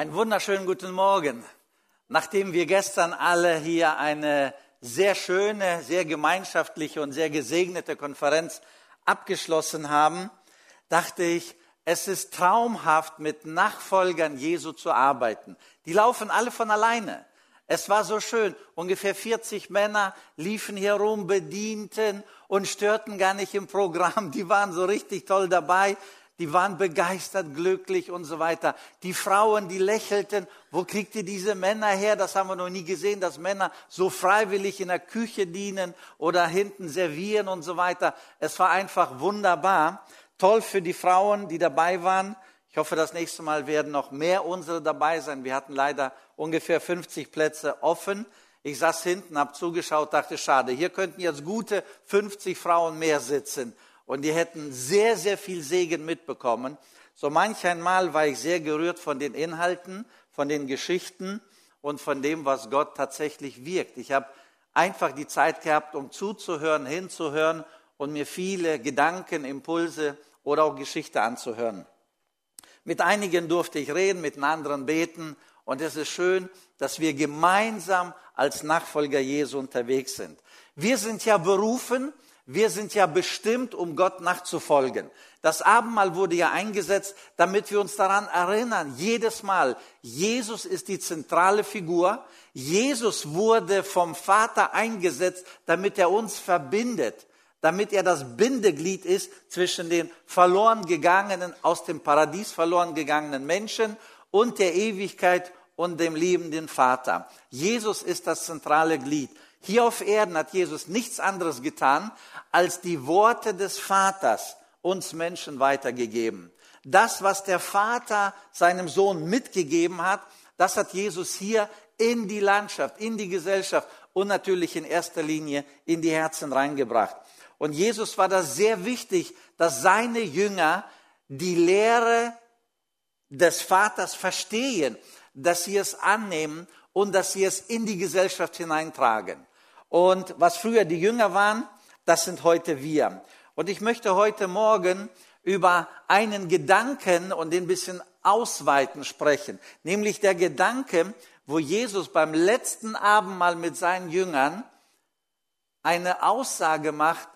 Einen wunderschönen guten Morgen. Nachdem wir gestern alle hier eine sehr schöne, sehr gemeinschaftliche und sehr gesegnete Konferenz abgeschlossen haben, dachte ich, es ist traumhaft, mit Nachfolgern Jesu zu arbeiten. Die laufen alle von alleine. Es war so schön. Ungefähr 40 Männer liefen hier rum, bedienten und störten gar nicht im Programm. Die waren so richtig toll dabei. Die waren begeistert, glücklich und so weiter. Die Frauen, die lächelten. Wo kriegt ihr diese Männer her? Das haben wir noch nie gesehen, dass Männer so freiwillig in der Küche dienen oder hinten servieren und so weiter. Es war einfach wunderbar. Toll für die Frauen, die dabei waren. Ich hoffe, das nächste Mal werden noch mehr unsere dabei sein. Wir hatten leider ungefähr 50 Plätze offen. Ich saß hinten, habe zugeschaut, dachte, schade, hier könnten jetzt gute 50 Frauen mehr sitzen und die hätten sehr, sehr viel Segen mitbekommen. So manch einmal war ich sehr gerührt von den Inhalten, von den Geschichten und von dem, was Gott tatsächlich wirkt. Ich habe einfach die Zeit gehabt, um zuzuhören, hinzuhören und mir viele Gedanken, Impulse oder auch Geschichte anzuhören. Mit einigen durfte ich reden, mit anderen beten und es ist schön, dass wir gemeinsam als Nachfolger Jesu unterwegs sind. Wir sind ja berufen, wir sind ja bestimmt, um Gott nachzufolgen. Das Abendmahl wurde ja eingesetzt, damit wir uns daran erinnern, jedes Mal, Jesus ist die zentrale Figur. Jesus wurde vom Vater eingesetzt, damit er uns verbindet, damit er das Bindeglied ist zwischen den verloren gegangenen, aus dem Paradies verloren gegangenen Menschen und der Ewigkeit und dem liebenden Vater. Jesus ist das zentrale Glied. Hier auf Erden hat Jesus nichts anderes getan, als die Worte des Vaters uns Menschen weitergegeben. Das, was der Vater seinem Sohn mitgegeben hat, das hat Jesus hier in die Landschaft, in die Gesellschaft und natürlich in erster Linie in die Herzen reingebracht. Und Jesus war das sehr wichtig, dass seine Jünger die Lehre des Vaters verstehen, dass sie es annehmen und dass sie es in die Gesellschaft hineintragen. Und was früher die Jünger waren, das sind heute wir. Und ich möchte heute Morgen über einen Gedanken und den bisschen ausweiten sprechen, nämlich der Gedanke, wo Jesus beim letzten Abendmahl mit seinen Jüngern eine Aussage macht,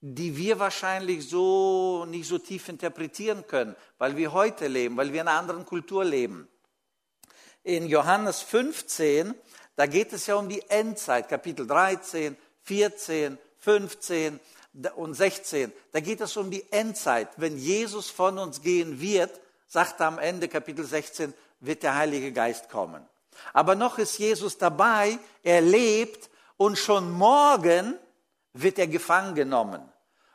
die wir wahrscheinlich so nicht so tief interpretieren können, weil wir heute leben, weil wir in einer anderen Kultur leben. In Johannes 15 da geht es ja um die Endzeit, Kapitel 13, 14, 15 und 16. Da geht es um die Endzeit. Wenn Jesus von uns gehen wird, sagt er am Ende Kapitel 16, wird der Heilige Geist kommen. Aber noch ist Jesus dabei, er lebt und schon morgen wird er gefangen genommen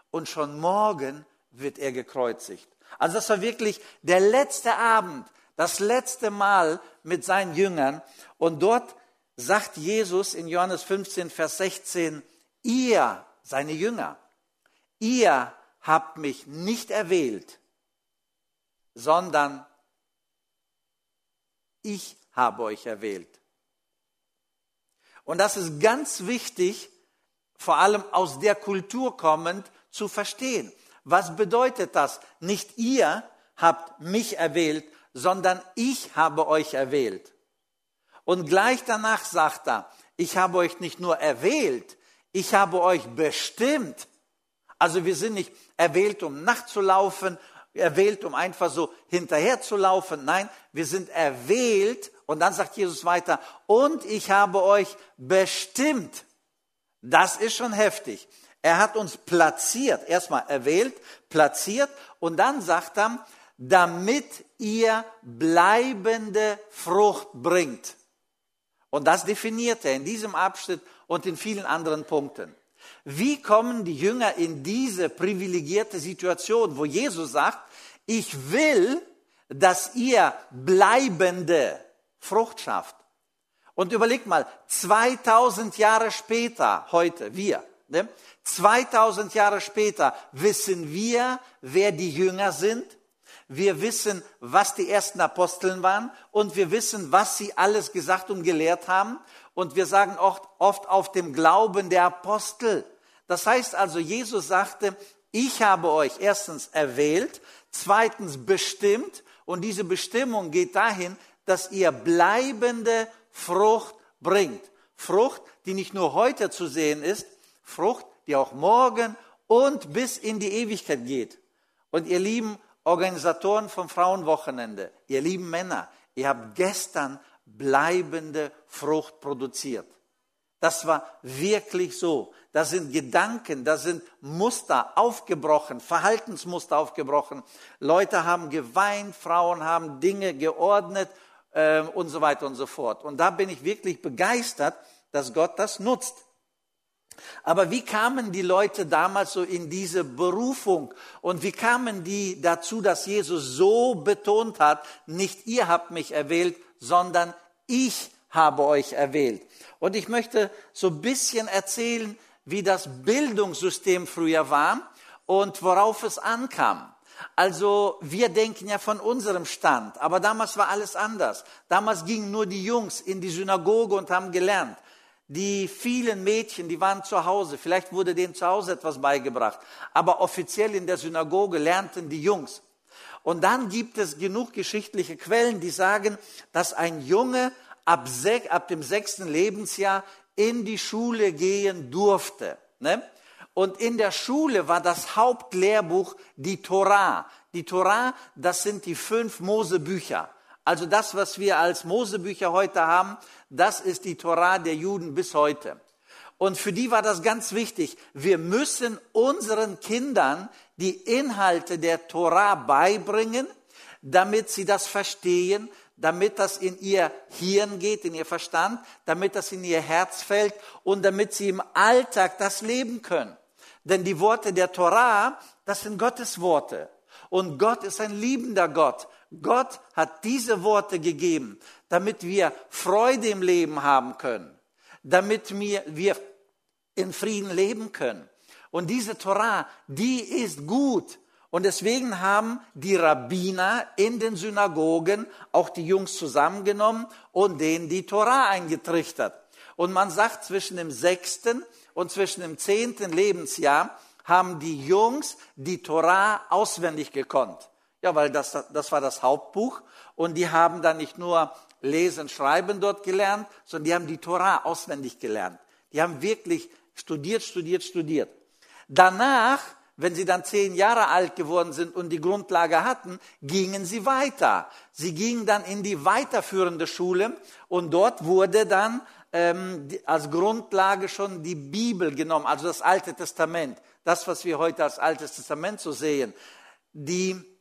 und schon morgen wird er gekreuzigt. Also das war wirklich der letzte Abend, das letzte Mal mit seinen Jüngern und dort sagt Jesus in Johannes 15, Vers 16, ihr, seine Jünger, ihr habt mich nicht erwählt, sondern ich habe euch erwählt. Und das ist ganz wichtig, vor allem aus der Kultur kommend, zu verstehen. Was bedeutet das? Nicht ihr habt mich erwählt, sondern ich habe euch erwählt. Und gleich danach sagt er, ich habe euch nicht nur erwählt, ich habe euch bestimmt. Also wir sind nicht erwählt, um nachzulaufen, erwählt, um einfach so hinterher zu laufen. Nein, wir sind erwählt. Und dann sagt Jesus weiter, und ich habe euch bestimmt. Das ist schon heftig. Er hat uns platziert, erstmal erwählt, platziert und dann sagt er, damit ihr bleibende Frucht bringt. Und das definiert er in diesem Abschnitt und in vielen anderen Punkten. Wie kommen die Jünger in diese privilegierte Situation, wo Jesus sagt, ich will, dass ihr bleibende Frucht schafft. Und überlegt mal, 2000 Jahre später, heute, wir, ne? 2000 Jahre später wissen wir, wer die Jünger sind wir wissen, was die ersten Aposteln waren und wir wissen, was sie alles gesagt und gelehrt haben. Und wir sagen oft, oft auf dem Glauben der Apostel. Das heißt also, Jesus sagte, ich habe euch erstens erwählt, zweitens bestimmt und diese Bestimmung geht dahin, dass ihr bleibende Frucht bringt. Frucht, die nicht nur heute zu sehen ist, Frucht, die auch morgen und bis in die Ewigkeit geht. Und ihr lieben Organisatoren vom Frauenwochenende, ihr lieben Männer, ihr habt gestern bleibende Frucht produziert. Das war wirklich so. Da sind Gedanken, da sind Muster aufgebrochen, Verhaltensmuster aufgebrochen. Leute haben geweint, Frauen haben Dinge geordnet äh, und so weiter und so fort. Und da bin ich wirklich begeistert, dass Gott das nutzt. Aber wie kamen die Leute damals so in diese Berufung und wie kamen die dazu, dass Jesus so betont hat, nicht ihr habt mich erwählt, sondern ich habe euch erwählt. Und ich möchte so ein bisschen erzählen, wie das Bildungssystem früher war und worauf es ankam. Also wir denken ja von unserem Stand, aber damals war alles anders. Damals gingen nur die Jungs in die Synagoge und haben gelernt. Die vielen Mädchen, die waren zu Hause, vielleicht wurde denen zu Hause etwas beigebracht, aber offiziell in der Synagoge lernten die Jungs. Und dann gibt es genug geschichtliche Quellen, die sagen, dass ein Junge ab, ab dem sechsten Lebensjahr in die Schule gehen durfte. Ne? Und in der Schule war das Hauptlehrbuch die Torah. Die Torah, das sind die fünf Mosebücher. Also das, was wir als Mosebücher heute haben, das ist die Torah der Juden bis heute. Und für die war das ganz wichtig. Wir müssen unseren Kindern die Inhalte der Torah beibringen, damit sie das verstehen, damit das in ihr Hirn geht, in ihr Verstand, damit das in ihr Herz fällt und damit sie im Alltag das leben können. Denn die Worte der Torah, das sind Gottes Worte. Und Gott ist ein liebender Gott. Gott hat diese Worte gegeben, damit wir Freude im Leben haben können, damit wir, in Frieden leben können. Und diese Torah, die ist gut. Und deswegen haben die Rabbiner in den Synagogen auch die Jungs zusammengenommen und denen die Torah eingetrichtert. Und man sagt, zwischen dem sechsten und zwischen dem zehnten Lebensjahr haben die Jungs die Torah auswendig gekonnt. Ja, weil das, das war das Hauptbuch. Und die haben dann nicht nur Lesen, Schreiben dort gelernt, sondern die haben die Torah auswendig gelernt. Die haben wirklich studiert, studiert, studiert. Danach, wenn sie dann zehn Jahre alt geworden sind und die Grundlage hatten, gingen sie weiter. Sie gingen dann in die weiterführende Schule und dort wurde dann ähm, als Grundlage schon die Bibel genommen, also das Alte Testament, das, was wir heute als Altes Testament so sehen. Die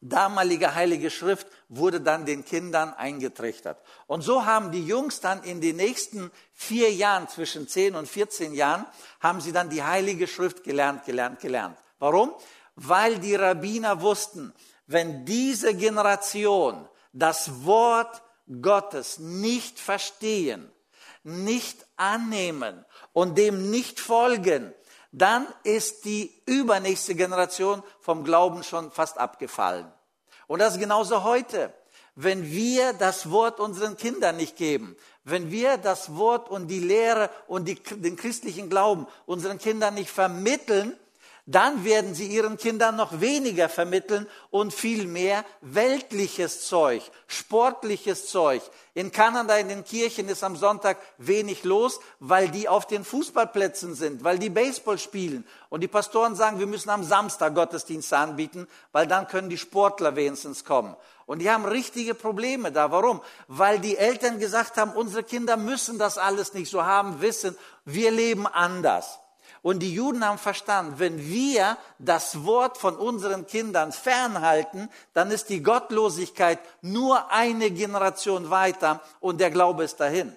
damalige Heilige Schrift wurde dann den Kindern eingetrichtert. Und so haben die Jungs dann in den nächsten vier Jahren, zwischen 10 und 14 Jahren, haben sie dann die Heilige Schrift gelernt, gelernt, gelernt. Warum? Weil die Rabbiner wussten, wenn diese Generation das Wort Gottes nicht verstehen, nicht annehmen und dem nicht folgen, dann ist die übernächste Generation vom Glauben schon fast abgefallen. Und das ist genauso heute. Wenn wir das Wort unseren Kindern nicht geben, wenn wir das Wort und die Lehre und die, den christlichen Glauben unseren Kindern nicht vermitteln, dann werden sie ihren Kindern noch weniger vermitteln und viel mehr weltliches Zeug, sportliches Zeug. In Kanada in den Kirchen ist am Sonntag wenig los, weil die auf den Fußballplätzen sind, weil die Baseball spielen. Und die Pastoren sagen, wir müssen am Samstag Gottesdienste anbieten, weil dann können die Sportler wenigstens kommen. Und die haben richtige Probleme da. Warum? Weil die Eltern gesagt haben, unsere Kinder müssen das alles nicht so haben, wissen, wir leben anders. Und die Juden haben verstanden, wenn wir das Wort von unseren Kindern fernhalten, dann ist die Gottlosigkeit nur eine Generation weiter und der Glaube ist dahin.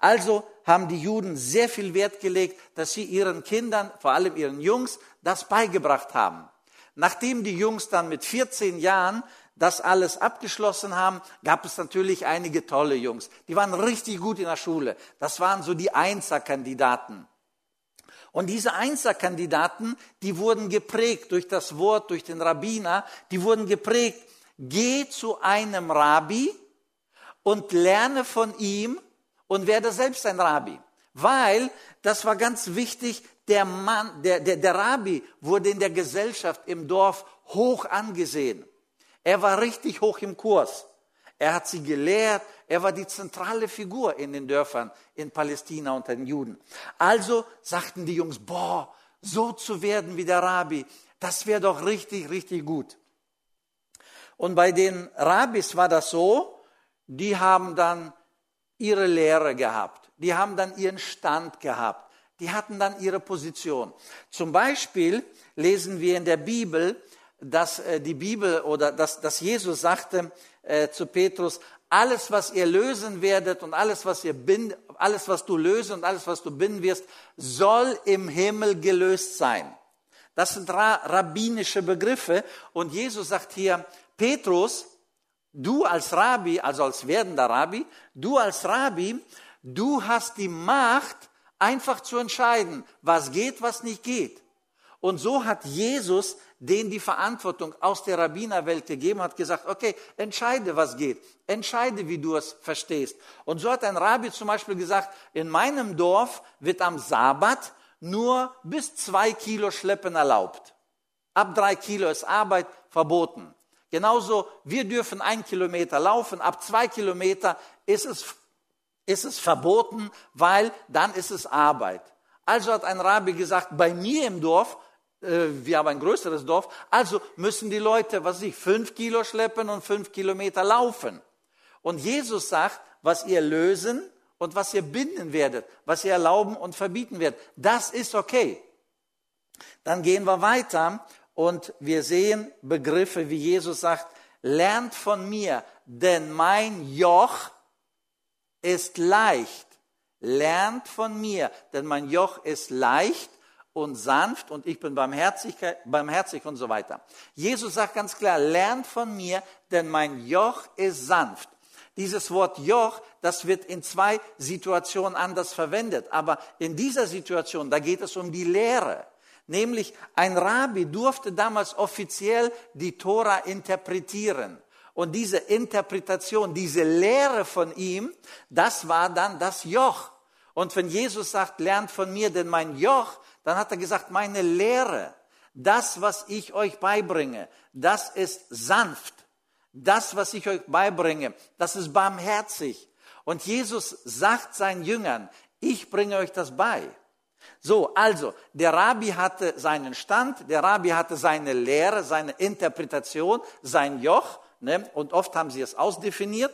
Also haben die Juden sehr viel Wert gelegt, dass sie ihren Kindern, vor allem ihren Jungs, das beigebracht haben. Nachdem die Jungs dann mit 14 Jahren das alles abgeschlossen haben, gab es natürlich einige tolle Jungs. Die waren richtig gut in der Schule. Das waren so die Einserkandidaten. Und diese Einserkandidaten, die wurden geprägt durch das Wort, durch den Rabbiner, die wurden geprägt, geh zu einem Rabbi und lerne von ihm und werde selbst ein Rabbi. Weil, das war ganz wichtig, der Mann, der, der, der Rabbi wurde in der Gesellschaft im Dorf hoch angesehen. Er war richtig hoch im Kurs. Er hat sie gelehrt. Er war die zentrale Figur in den Dörfern in Palästina unter den Juden. Also sagten die Jungs, boah, so zu werden wie der Rabbi, das wäre doch richtig, richtig gut. Und bei den Rabbis war das so, die haben dann ihre Lehre gehabt, die haben dann ihren Stand gehabt, die hatten dann ihre Position. Zum Beispiel lesen wir in der Bibel, dass äh, die Bibel oder dass, dass Jesus sagte äh, zu Petrus, alles, was ihr lösen werdet und alles, was ihr bind, alles, was du lösen und alles, was du binden wirst, soll im Himmel gelöst sein. Das sind rabbinische Begriffe und Jesus sagt hier, Petrus, du als Rabbi, also als werdender Rabbi, du als Rabbi, du hast die Macht, einfach zu entscheiden, was geht, was nicht geht. Und so hat Jesus denen die Verantwortung aus der Rabbinerwelt gegeben, hat gesagt, okay, entscheide, was geht, entscheide, wie du es verstehst. Und so hat ein Rabbi zum Beispiel gesagt, in meinem Dorf wird am Sabbat nur bis zwei Kilo Schleppen erlaubt. Ab drei Kilo ist Arbeit verboten. Genauso, wir dürfen ein Kilometer laufen, ab zwei Kilometer ist es, ist es verboten, weil dann ist es Arbeit. Also hat ein Rabbi gesagt, bei mir im Dorf, wir haben ein größeres Dorf, also müssen die Leute, was ich, fünf Kilo schleppen und fünf Kilometer laufen. Und Jesus sagt, was ihr lösen und was ihr binden werdet, was ihr erlauben und verbieten werdet, das ist okay. Dann gehen wir weiter und wir sehen Begriffe, wie Jesus sagt, lernt von mir, denn mein Joch ist leicht. Lernt von mir, denn mein Joch ist leicht und sanft und ich bin barmherzig, barmherzig und so weiter. Jesus sagt ganz klar, lernt von mir, denn mein Joch ist sanft. Dieses Wort Joch, das wird in zwei Situationen anders verwendet. Aber in dieser Situation, da geht es um die Lehre. Nämlich ein Rabbi durfte damals offiziell die Tora interpretieren. Und diese Interpretation, diese Lehre von ihm, das war dann das Joch. Und wenn Jesus sagt, lernt von mir denn mein Joch, dann hat er gesagt, meine Lehre, das, was ich euch beibringe, das ist sanft. Das, was ich euch beibringe, das ist barmherzig. Und Jesus sagt seinen Jüngern, ich bringe euch das bei. So, also, der Rabbi hatte seinen Stand, der Rabbi hatte seine Lehre, seine Interpretation, sein Joch, ne? und oft haben sie es ausdefiniert,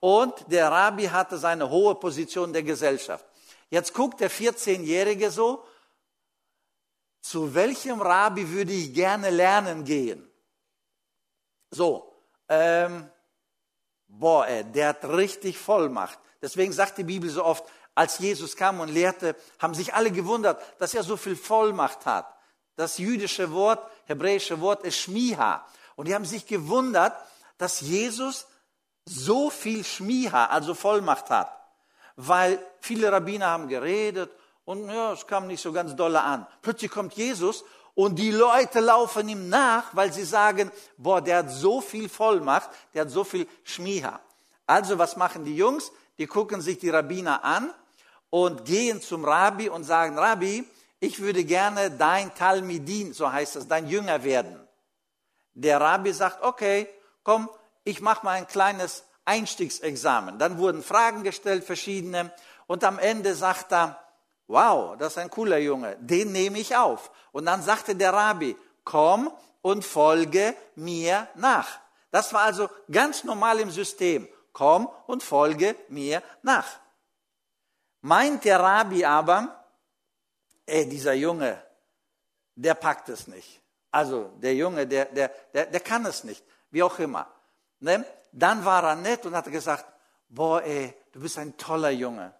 und der Rabbi hatte seine hohe Position der Gesellschaft. Jetzt guckt der 14-Jährige so, zu welchem Rabbi würde ich gerne lernen gehen? So, ähm, boah, ey, der hat richtig Vollmacht. Deswegen sagt die Bibel so oft, als Jesus kam und lehrte, haben sich alle gewundert, dass er so viel Vollmacht hat. Das jüdische Wort, hebräische Wort ist Schmiha. Und die haben sich gewundert, dass Jesus so viel Schmiha, also Vollmacht hat. Weil viele Rabbiner haben geredet und ja, es kam nicht so ganz dolle an. Plötzlich kommt Jesus und die Leute laufen ihm nach, weil sie sagen, boah, der hat so viel Vollmacht, der hat so viel Schmiha. Also was machen die Jungs? Die gucken sich die Rabbiner an und gehen zum Rabbi und sagen, Rabbi, ich würde gerne dein Talmidin, so heißt es, dein Jünger werden. Der Rabbi sagt, okay, komm, ich mache mal ein kleines Einstiegsexamen. Dann wurden Fragen gestellt, verschiedene, und am Ende sagt er, wow, das ist ein cooler Junge, den nehme ich auf. Und dann sagte der Rabbi, komm und folge mir nach. Das war also ganz normal im System. Komm und folge mir nach. Meint der Rabbi aber, ey, dieser Junge, der packt es nicht. Also der Junge, der, der, der, der kann es nicht, wie auch immer. Ne? Dann war er nett und hat gesagt, boah, ey, du bist ein toller Junge.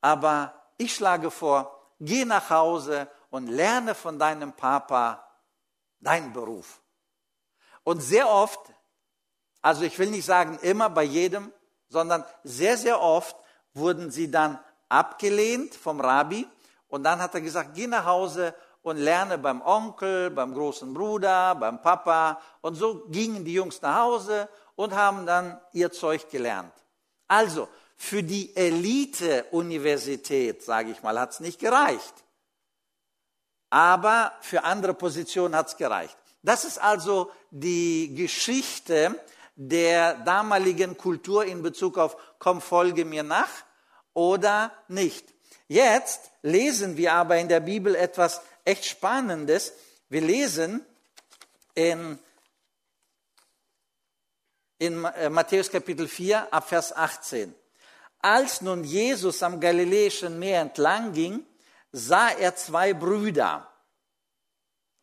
Aber ich schlage vor, geh nach Hause und lerne von deinem Papa deinen Beruf. Und sehr oft, also ich will nicht sagen immer bei jedem, sondern sehr, sehr oft wurden sie dann abgelehnt vom Rabbi und dann hat er gesagt, geh nach Hause und lerne beim Onkel, beim großen Bruder, beim Papa. Und so gingen die Jungs nach Hause und haben dann ihr Zeug gelernt. Also, für die Elite-Universität, sage ich mal, hat es nicht gereicht. Aber für andere Positionen hat es gereicht. Das ist also die Geschichte der damaligen Kultur in Bezug auf komm, folge mir nach oder nicht. Jetzt lesen wir aber in der Bibel etwas echt Spannendes. Wir lesen in, in äh, Matthäus Kapitel 4 ab Vers 18. Als nun Jesus am Galiläischen Meer entlang ging, sah er zwei Brüder.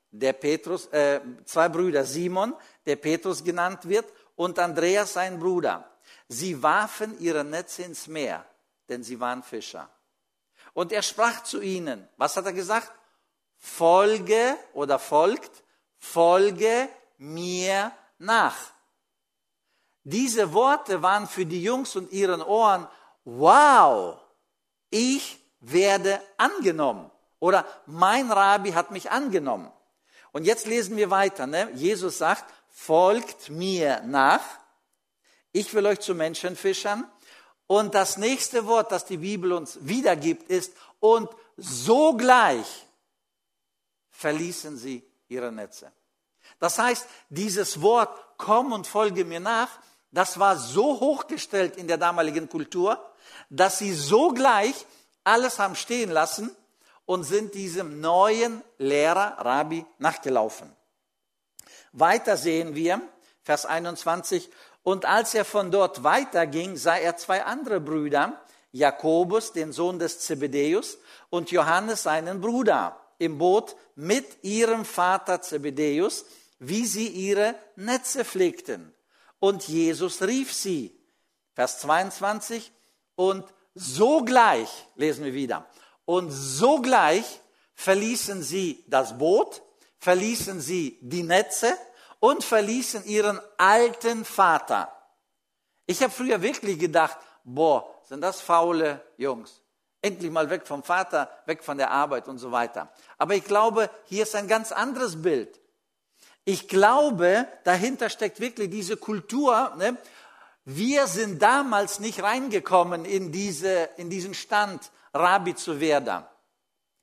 Der Petrus, äh, zwei Brüder, Simon, der Petrus genannt wird, und Andreas, sein Bruder. Sie warfen ihre Netze ins Meer, denn sie waren Fischer. Und er sprach zu ihnen, was hat er gesagt? Folge oder folgt, folge mir nach. Diese Worte waren für die Jungs und ihren Ohren, wow, ich werde angenommen. Oder mein Rabbi hat mich angenommen. Und jetzt lesen wir weiter. Ne? Jesus sagt, folgt mir nach. Ich will euch zu Menschenfischern. Und das nächste Wort, das die Bibel uns wiedergibt, ist, und sogleich verließen sie ihre Netze. Das heißt, dieses Wort, komm und folge mir nach, das war so hochgestellt in der damaligen Kultur, dass sie sogleich alles haben stehen lassen und sind diesem neuen Lehrer, Rabbi, nachgelaufen. Weiter sehen wir, Vers 21, und als er von dort weiterging, sah er zwei andere Brüder, Jakobus, den Sohn des Zebedeus, und Johannes, seinen Bruder, im Boot mit ihrem Vater Zebedeus, wie sie ihre Netze pflegten. Und Jesus rief sie. Vers 22, und sogleich, lesen wir wieder, und sogleich verließen sie das Boot, verließen sie die Netze und verließen ihren alten Vater. Ich habe früher wirklich gedacht, boah, sind das faule Jungs. Endlich mal weg vom Vater, weg von der Arbeit und so weiter. Aber ich glaube, hier ist ein ganz anderes Bild. Ich glaube, dahinter steckt wirklich diese Kultur, ne, wir sind damals nicht reingekommen in, diese, in diesen Stand, Rabbi zu werden.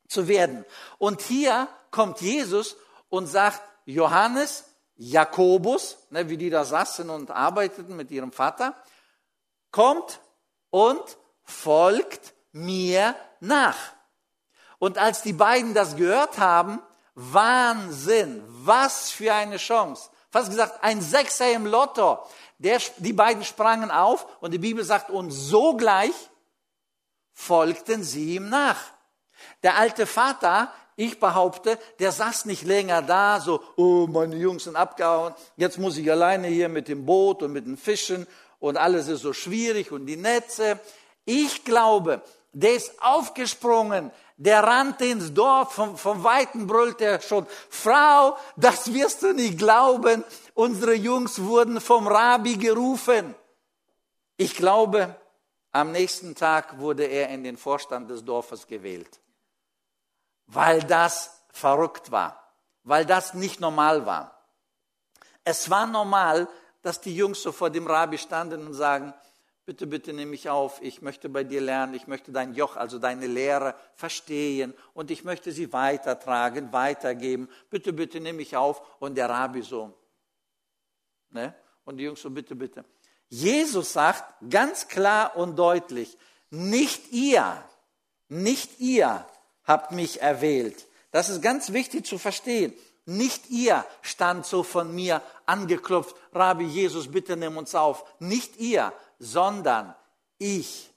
Zu werden. Und hier kommt Jesus und sagt, Johannes, Jakobus, ne, wie die da saßen und arbeiteten mit ihrem Vater, kommt und folgt mir nach. Und als die beiden das gehört haben, Wahnsinn, was für eine Chance. Fast gesagt, ein Sechser im Lotto. Der, die beiden sprangen auf und die Bibel sagt, und sogleich folgten sie ihm nach. Der alte Vater, ich behaupte, der saß nicht länger da, so, oh, meine Jungs sind abgehauen, jetzt muss ich alleine hier mit dem Boot und mit den Fischen und alles ist so schwierig und die Netze. Ich glaube, der ist aufgesprungen, der rannte ins Dorf, vom, vom Weiten brüllte er schon, Frau, das wirst du nicht glauben, unsere Jungs wurden vom Rabbi gerufen. Ich glaube, am nächsten Tag wurde er in den Vorstand des Dorfes gewählt, weil das verrückt war, weil das nicht normal war. Es war normal, dass die Jungs so vor dem Rabbi standen und sagen, bitte, bitte nimm mich auf, ich möchte bei dir lernen, ich möchte dein Joch, also deine Lehre verstehen und ich möchte sie weitertragen, weitergeben. Bitte, bitte nimm mich auf. Und der Rabbi so, Ne? Und die Jungs so, bitte, bitte. Jesus sagt ganz klar und deutlich, nicht ihr, nicht ihr habt mich erwählt. Das ist ganz wichtig zu verstehen. Nicht ihr stand so von mir angeklopft, Rabbi Jesus, bitte nimm uns auf. Nicht ihr, sondern ich.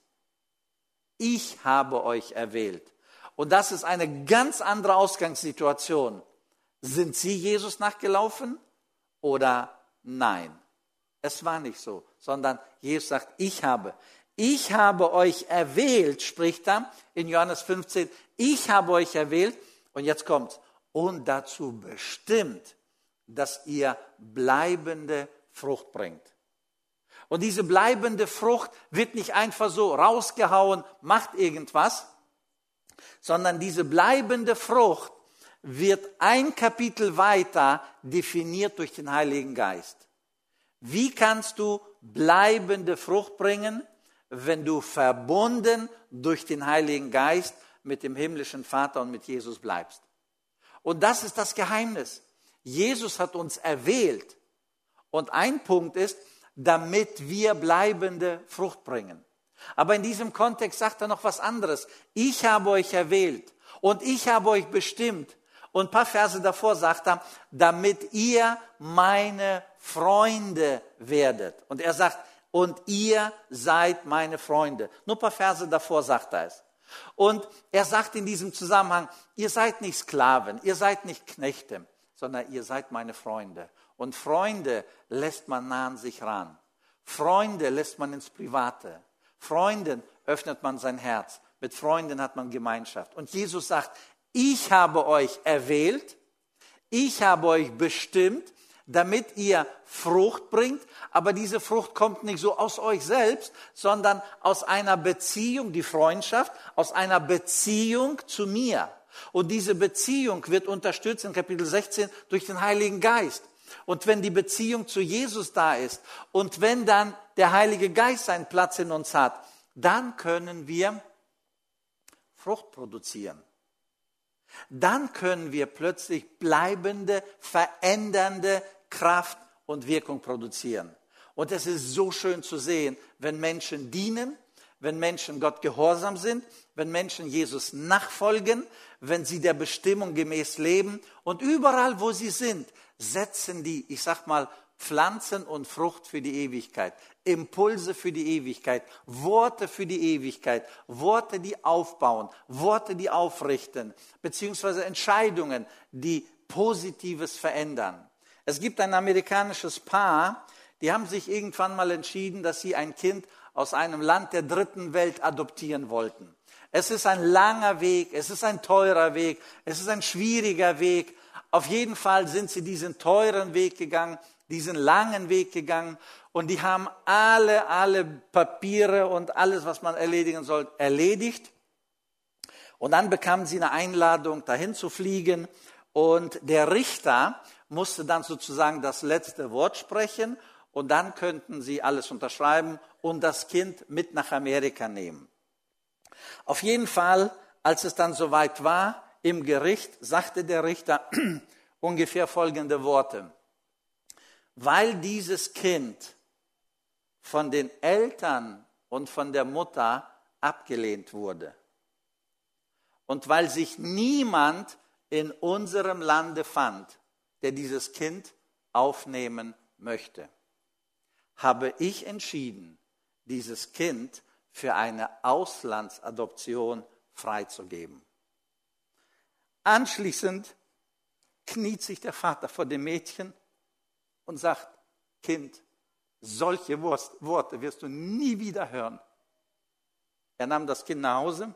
Ich habe euch erwählt. Und das ist eine ganz andere Ausgangssituation. Sind Sie Jesus nachgelaufen oder Nein, es war nicht so, sondern Jesus sagt, ich habe. Ich habe euch erwählt, spricht er in Johannes 15, ich habe euch erwählt und jetzt kommt und dazu bestimmt, dass ihr bleibende Frucht bringt. Und diese bleibende Frucht wird nicht einfach so rausgehauen, macht irgendwas, sondern diese bleibende Frucht wird ein Kapitel weiter definiert durch den Heiligen Geist. Wie kannst du bleibende Frucht bringen, wenn du verbunden durch den Heiligen Geist mit dem himmlischen Vater und mit Jesus bleibst? Und das ist das Geheimnis. Jesus hat uns erwählt. Und ein Punkt ist, damit wir bleibende Frucht bringen. Aber in diesem Kontext sagt er noch was anderes. Ich habe euch erwählt und ich habe euch bestimmt. Und ein paar Verse davor sagt er, damit ihr meine Freunde werdet. Und er sagt, und ihr seid meine Freunde. Nur ein paar Verse davor sagt er es. Und er sagt in diesem Zusammenhang, ihr seid nicht Sklaven, ihr seid nicht Knechte, sondern ihr seid meine Freunde. Und Freunde lässt man nah an sich ran. Freunde lässt man ins Private. Freunden öffnet man sein Herz. Mit Freunden hat man Gemeinschaft. Und Jesus sagt, ich habe euch erwählt, ich habe euch bestimmt, damit ihr Frucht bringt. Aber diese Frucht kommt nicht so aus euch selbst, sondern aus einer Beziehung, die Freundschaft, aus einer Beziehung zu mir. Und diese Beziehung wird unterstützt in Kapitel 16 durch den Heiligen Geist. Und wenn die Beziehung zu Jesus da ist und wenn dann der Heilige Geist seinen Platz in uns hat, dann können wir Frucht produzieren. Dann können wir plötzlich bleibende, verändernde Kraft und Wirkung produzieren. Und es ist so schön zu sehen, wenn Menschen dienen, wenn Menschen Gott gehorsam sind, wenn Menschen Jesus nachfolgen, wenn sie der Bestimmung gemäß leben und überall, wo sie sind, setzen die, ich sag mal, Pflanzen und Frucht für die Ewigkeit, Impulse für die Ewigkeit, Worte für die Ewigkeit, Worte, die aufbauen, Worte, die aufrichten, beziehungsweise Entscheidungen, die Positives verändern. Es gibt ein amerikanisches Paar, die haben sich irgendwann mal entschieden, dass sie ein Kind aus einem Land der dritten Welt adoptieren wollten. Es ist ein langer Weg, es ist ein teurer Weg, es ist ein schwieriger Weg. Auf jeden Fall sind sie diesen teuren Weg gegangen, diesen langen Weg gegangen und die haben alle, alle Papiere und alles, was man erledigen soll, erledigt. Und dann bekamen sie eine Einladung, dahin zu fliegen und der Richter musste dann sozusagen das letzte Wort sprechen und dann könnten sie alles unterschreiben und das Kind mit nach Amerika nehmen. Auf jeden Fall, als es dann soweit war, im Gericht sagte der Richter ungefähr folgende Worte. Weil dieses Kind von den Eltern und von der Mutter abgelehnt wurde und weil sich niemand in unserem Lande fand, der dieses Kind aufnehmen möchte, habe ich entschieden, dieses Kind für eine Auslandsadoption freizugeben. Anschließend kniet sich der Vater vor dem Mädchen und sagt, Kind, solche Worte wirst du nie wieder hören. Er nahm das Kind nach Hause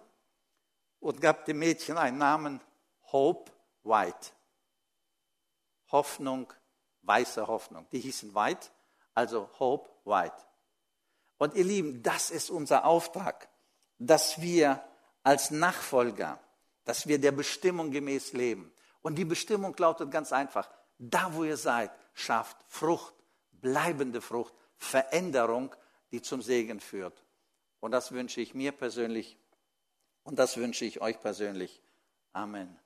und gab dem Mädchen einen Namen Hope White. Hoffnung, weiße Hoffnung. Die hießen White, also Hope White. Und ihr Lieben, das ist unser Auftrag, dass wir als Nachfolger, dass wir der Bestimmung gemäß leben. Und die Bestimmung lautet ganz einfach, da wo ihr seid, schafft Frucht, bleibende Frucht, Veränderung, die zum Segen führt. Und das wünsche ich mir persönlich und das wünsche ich euch persönlich. Amen.